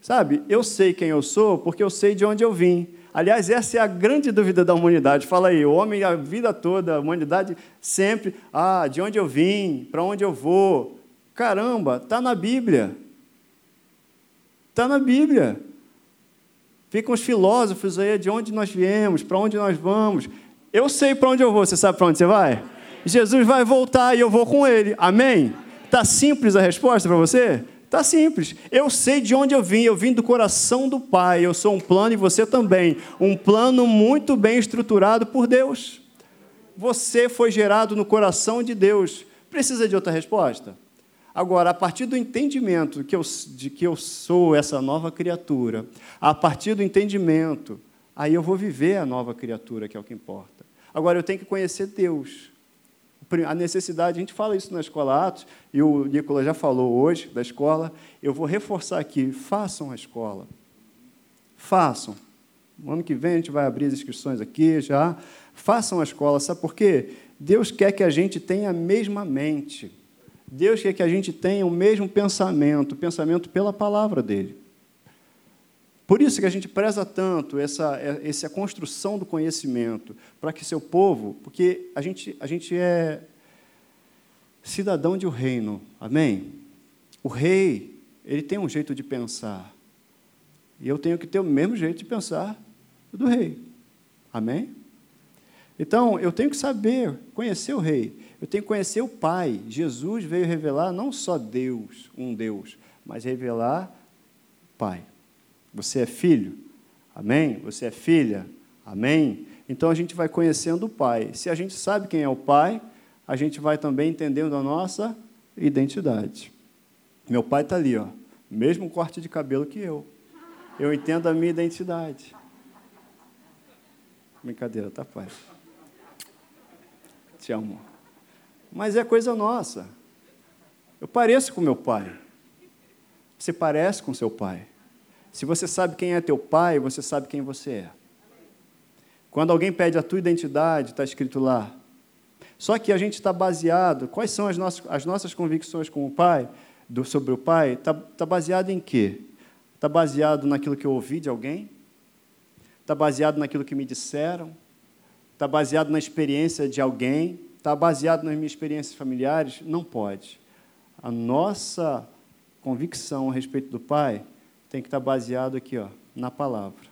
Sabe, eu sei quem eu sou porque eu sei de onde eu vim. Aliás, essa é a grande dúvida da humanidade. Fala aí, o homem a vida toda, a humanidade sempre, ah, de onde eu vim, para onde eu vou. Caramba, está na Bíblia. Está na Bíblia. Ficam os filósofos aí, de onde nós viemos, para onde nós vamos. Eu sei para onde eu vou, você sabe para onde você vai? Jesus vai voltar e eu vou com ele. Amém? Está simples a resposta para você? Está simples. Eu sei de onde eu vim. Eu vim do coração do Pai. Eu sou um plano e você também. Um plano muito bem estruturado por Deus. Você foi gerado no coração de Deus. Precisa de outra resposta? Agora, a partir do entendimento que eu, de que eu sou essa nova criatura, a partir do entendimento, aí eu vou viver a nova criatura, que é o que importa. Agora, eu tenho que conhecer Deus a necessidade, a gente fala isso na escola Atos, e o Nicolas já falou hoje da escola, eu vou reforçar aqui, façam a escola. Façam. No ano que vem a gente vai abrir as inscrições aqui já. Façam a escola, sabe por quê? Deus quer que a gente tenha a mesma mente. Deus quer que a gente tenha o mesmo pensamento, pensamento pela palavra dele. Por isso que a gente preza tanto essa, essa construção do conhecimento, para que seu povo, porque a gente, a gente é cidadão de um reino, amém? O rei, ele tem um jeito de pensar, e eu tenho que ter o mesmo jeito de pensar do rei, amém? Então, eu tenho que saber, conhecer o rei, eu tenho que conhecer o Pai. Jesus veio revelar não só Deus, um Deus, mas revelar Pai. Você é filho? Amém? Você é filha? Amém? Então a gente vai conhecendo o Pai. Se a gente sabe quem é o Pai, a gente vai também entendendo a nossa identidade. Meu pai está ali, ó, mesmo corte de cabelo que eu. Eu entendo a minha identidade. Brincadeira, tá, pai? Te amo. Mas é coisa nossa. Eu pareço com meu pai. Você parece com seu pai. Se você sabe quem é teu pai, você sabe quem você é. Quando alguém pede a tua identidade, está escrito lá. Só que a gente está baseado, quais são as nossas, as nossas convicções com o pai, do, sobre o pai? Está tá baseado em quê? Está baseado naquilo que eu ouvi de alguém? Está baseado naquilo que me disseram? Está baseado na experiência de alguém? Está baseado nas minhas experiências familiares? Não pode. A nossa convicção a respeito do pai tem que estar baseado aqui, ó, na palavra.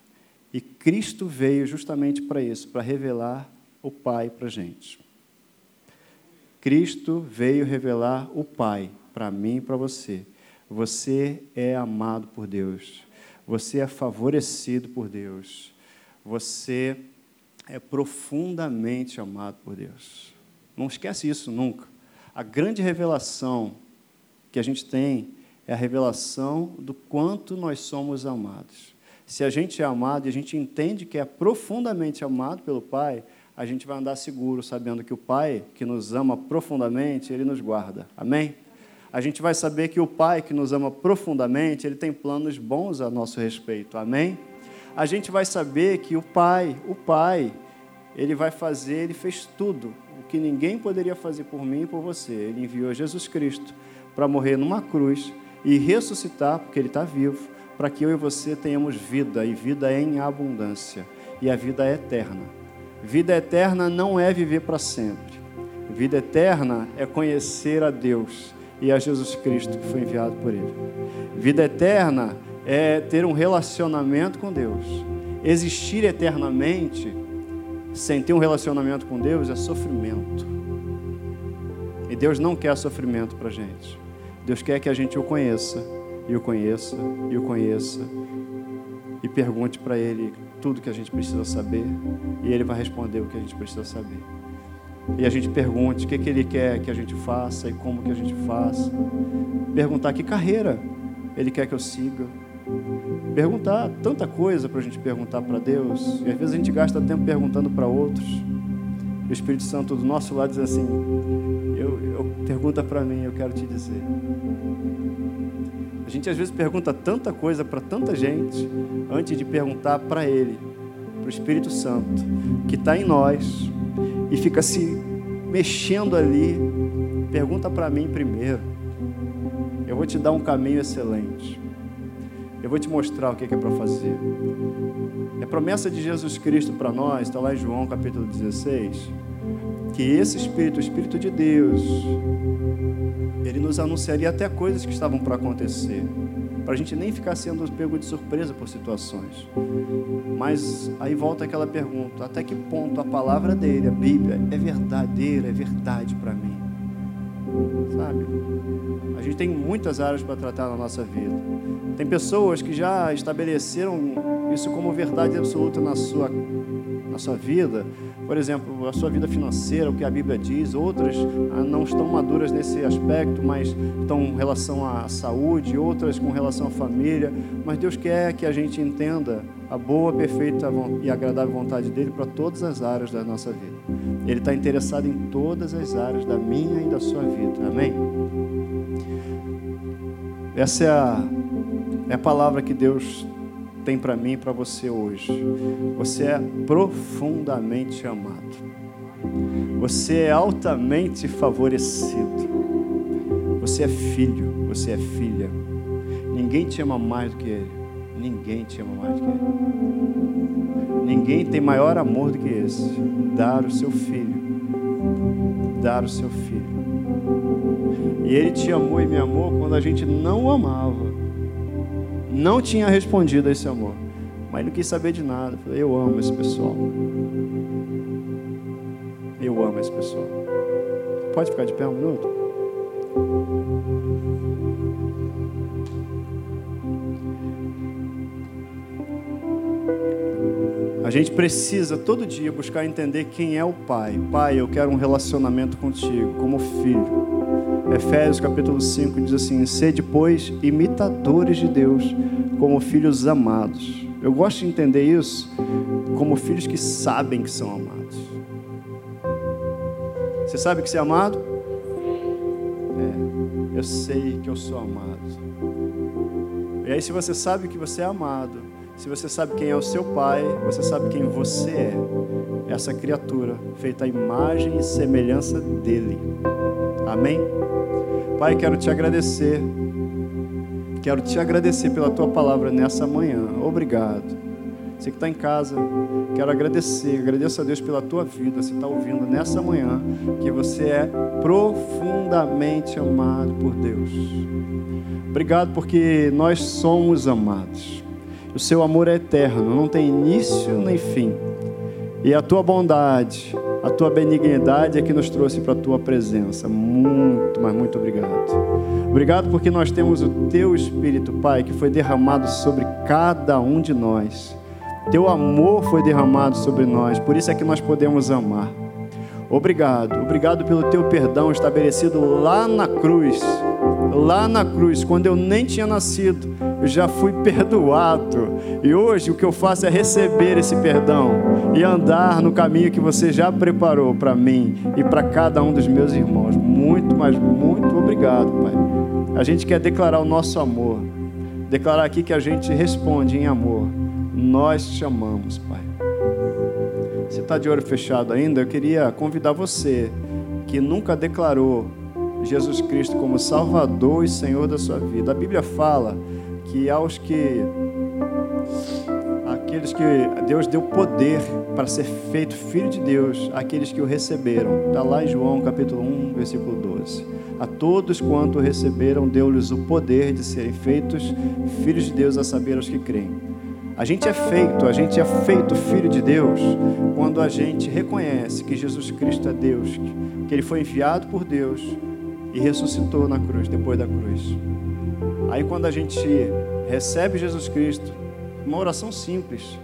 E Cristo veio justamente para isso, para revelar o Pai para a gente. Cristo veio revelar o Pai para mim e para você. Você é amado por Deus. Você é favorecido por Deus. Você é profundamente amado por Deus. Não esquece isso nunca. A grande revelação que a gente tem é a revelação do quanto nós somos amados. Se a gente é amado e a gente entende que é profundamente amado pelo Pai, a gente vai andar seguro, sabendo que o Pai, que nos ama profundamente, Ele nos guarda. Amém? A gente vai saber que o Pai, que nos ama profundamente, Ele tem planos bons a nosso respeito. Amém? A gente vai saber que o Pai, o Pai, Ele vai fazer, Ele fez tudo o que ninguém poderia fazer por mim e por você. Ele enviou Jesus Cristo para morrer numa cruz e ressuscitar, porque Ele está vivo, para que eu e você tenhamos vida, e vida em abundância, e a vida é eterna. Vida eterna não é viver para sempre. Vida eterna é conhecer a Deus e a Jesus Cristo que foi enviado por Ele. Vida eterna é ter um relacionamento com Deus. Existir eternamente sem ter um relacionamento com Deus é sofrimento E Deus não quer sofrimento para gente. Deus quer que a gente o conheça, e o conheça, e o conheça, e pergunte para Ele tudo que a gente precisa saber, e Ele vai responder o que a gente precisa saber. E a gente pergunte o que, que Ele quer que a gente faça e como que a gente faça. Perguntar que carreira Ele quer que eu siga. Perguntar tanta coisa para a gente perguntar para Deus, e às vezes a gente gasta tempo perguntando para outros. O Espírito Santo do nosso lado diz assim: pergunta para mim, eu quero te dizer. A gente às vezes pergunta tanta coisa para tanta gente antes de perguntar para Ele, para o Espírito Santo, que está em nós e fica se mexendo ali. Pergunta para mim primeiro. Eu vou te dar um caminho excelente. Eu vou te mostrar o que é para fazer. É promessa de Jesus Cristo para nós, está lá em João capítulo 16, que esse Espírito, o Espírito de Deus, ele nos anunciaria até coisas que estavam para acontecer, para a gente nem ficar sendo pego de surpresa por situações. Mas aí volta aquela pergunta: até que ponto a palavra dele, a Bíblia, é verdadeira, é verdade para mim? Sabe? A gente tem muitas áreas para tratar na nossa vida. Tem pessoas que já estabeleceram isso como verdade absoluta na sua, na sua vida. Por exemplo, a sua vida financeira, o que a Bíblia diz. Outras ah, não estão maduras nesse aspecto, mas estão em relação à saúde. Outras com relação à família. Mas Deus quer que a gente entenda a boa, perfeita e agradável vontade dele para todas as áreas da nossa vida. Ele está interessado em todas as áreas da minha e da sua vida. Amém? Essa é a, é a palavra que Deus tem para mim e para você hoje. Você é profundamente amado. Você é altamente favorecido. Você é filho, você é filha. Ninguém te ama mais do que Ele. Ninguém te ama mais do que Ele. Ninguém tem maior amor do que esse. Dar o seu filho. Dar o seu filho. E Ele te amou e me amou quando a gente não amava. Não tinha respondido a esse amor. Mas não quis saber de nada. Eu falei, eu amo esse pessoal. Eu amo esse pessoal. Pode ficar de pé um minuto? A gente precisa todo dia buscar entender quem é o Pai. Pai, eu quero um relacionamento contigo, como filho. Efésios capítulo 5 diz assim: Sede, pois, imitadores de Deus, como filhos amados. Eu gosto de entender isso como filhos que sabem que são amados. Você sabe que você é amado? É, eu sei que eu sou amado. E aí, se você sabe que você é amado, se você sabe quem é o seu pai, você sabe quem você é. Essa criatura feita à imagem e semelhança dele. Amém? Pai, quero te agradecer. Quero te agradecer pela tua palavra nessa manhã. Obrigado. Você que está em casa, quero agradecer. Agradeço a Deus pela tua vida. Você está ouvindo nessa manhã que você é profundamente amado por Deus. Obrigado porque nós somos amados. O seu amor é eterno, não tem início nem fim. E a tua bondade, a tua benignidade é que nos trouxe para a tua presença. Muito, mas muito obrigado. Obrigado porque nós temos o teu Espírito, Pai, que foi derramado sobre cada um de nós. Teu amor foi derramado sobre nós, por isso é que nós podemos amar. Obrigado, obrigado pelo teu perdão estabelecido lá na cruz. Lá na cruz, quando eu nem tinha nascido, eu já fui perdoado. E hoje o que eu faço é receber esse perdão e andar no caminho que você já preparou para mim e para cada um dos meus irmãos. Muito, mas muito obrigado, Pai. A gente quer declarar o nosso amor, declarar aqui que a gente responde em amor. Nós te amamos, Pai. Você está de olho fechado ainda? Eu queria convidar você que nunca declarou Jesus Cristo como Salvador e Senhor da sua vida. A Bíblia fala que aos que aqueles que Deus deu poder para ser feito filho de Deus, aqueles que o receberam. Está lá em João capítulo 1, versículo 12. A todos quanto receberam, deu-lhes o poder de serem feitos filhos de Deus, a saber, os que creem A gente é feito, a gente é feito filho de Deus quando a gente reconhece que Jesus Cristo é Deus, que ele foi enviado por Deus e ressuscitou na cruz, depois da cruz. Aí quando a gente recebe Jesus Cristo, uma oração simples,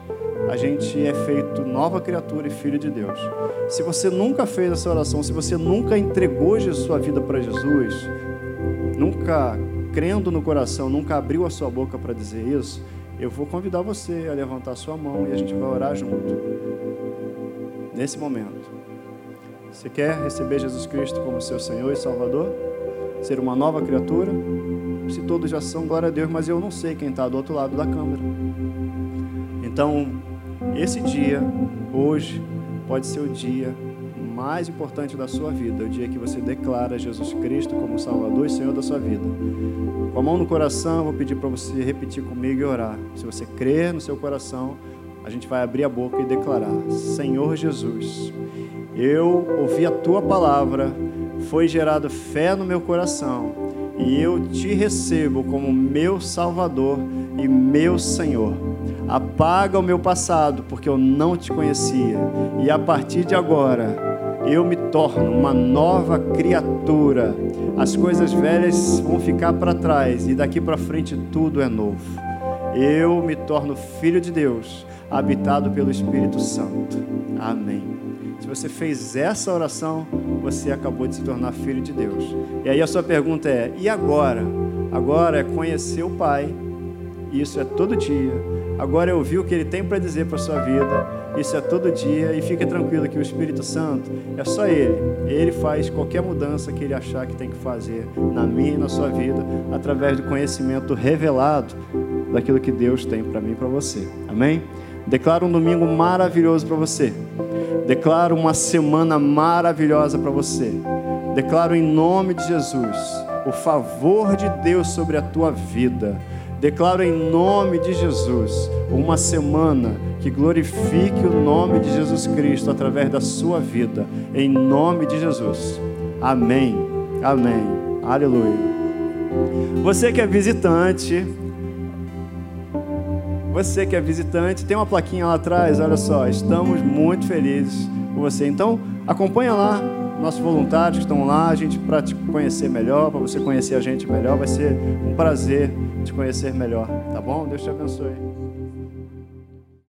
a gente é feito nova criatura e filho de Deus. Se você nunca fez essa oração, se você nunca entregou sua vida para Jesus, nunca crendo no coração, nunca abriu a sua boca para dizer isso, eu vou convidar você a levantar sua mão e a gente vai orar junto. Nesse momento. Você quer receber Jesus Cristo como seu Senhor e Salvador? Ser uma nova criatura? Se todos já são, glória a Deus, mas eu não sei quem está do outro lado da câmera. Então, esse dia, hoje, pode ser o dia mais importante da sua vida, o dia que você declara Jesus Cristo como Salvador e Senhor da sua vida. Com a mão no coração, eu vou pedir para você repetir comigo e orar. Se você crer no seu coração, a gente vai abrir a boca e declarar: Senhor Jesus, eu ouvi a tua palavra, foi gerado fé no meu coração e eu te recebo como meu Salvador e meu Senhor. Apaga o meu passado, porque eu não te conhecia, e a partir de agora eu me torno uma nova criatura. As coisas velhas vão ficar para trás e daqui para frente tudo é novo. Eu me torno filho de Deus, habitado pelo Espírito Santo. Amém. Se você fez essa oração, você acabou de se tornar filho de Deus. E aí a sua pergunta é: e agora? Agora é conhecer o Pai. Isso é todo dia. Agora é ouvir o que Ele tem para dizer para a sua vida isso é todo dia e fique tranquilo que o Espírito Santo é só Ele. Ele faz qualquer mudança que Ele achar que tem que fazer na minha e na sua vida através do conhecimento revelado daquilo que Deus tem para mim e para você. Amém? Declaro um domingo maravilhoso para você. Declaro uma semana maravilhosa para você. Declaro em nome de Jesus o favor de Deus sobre a tua vida. Declaro em nome de Jesus uma semana que glorifique o nome de Jesus Cristo através da sua vida, em nome de Jesus. Amém. Amém. Aleluia. Você que é visitante, você que é visitante, tem uma plaquinha lá atrás, olha só, estamos muito felizes com você. Então, acompanha lá nossos voluntários que estão lá, a gente para te conhecer melhor, para você conhecer a gente melhor, vai ser um prazer te conhecer melhor, tá bom? Deus te abençoe.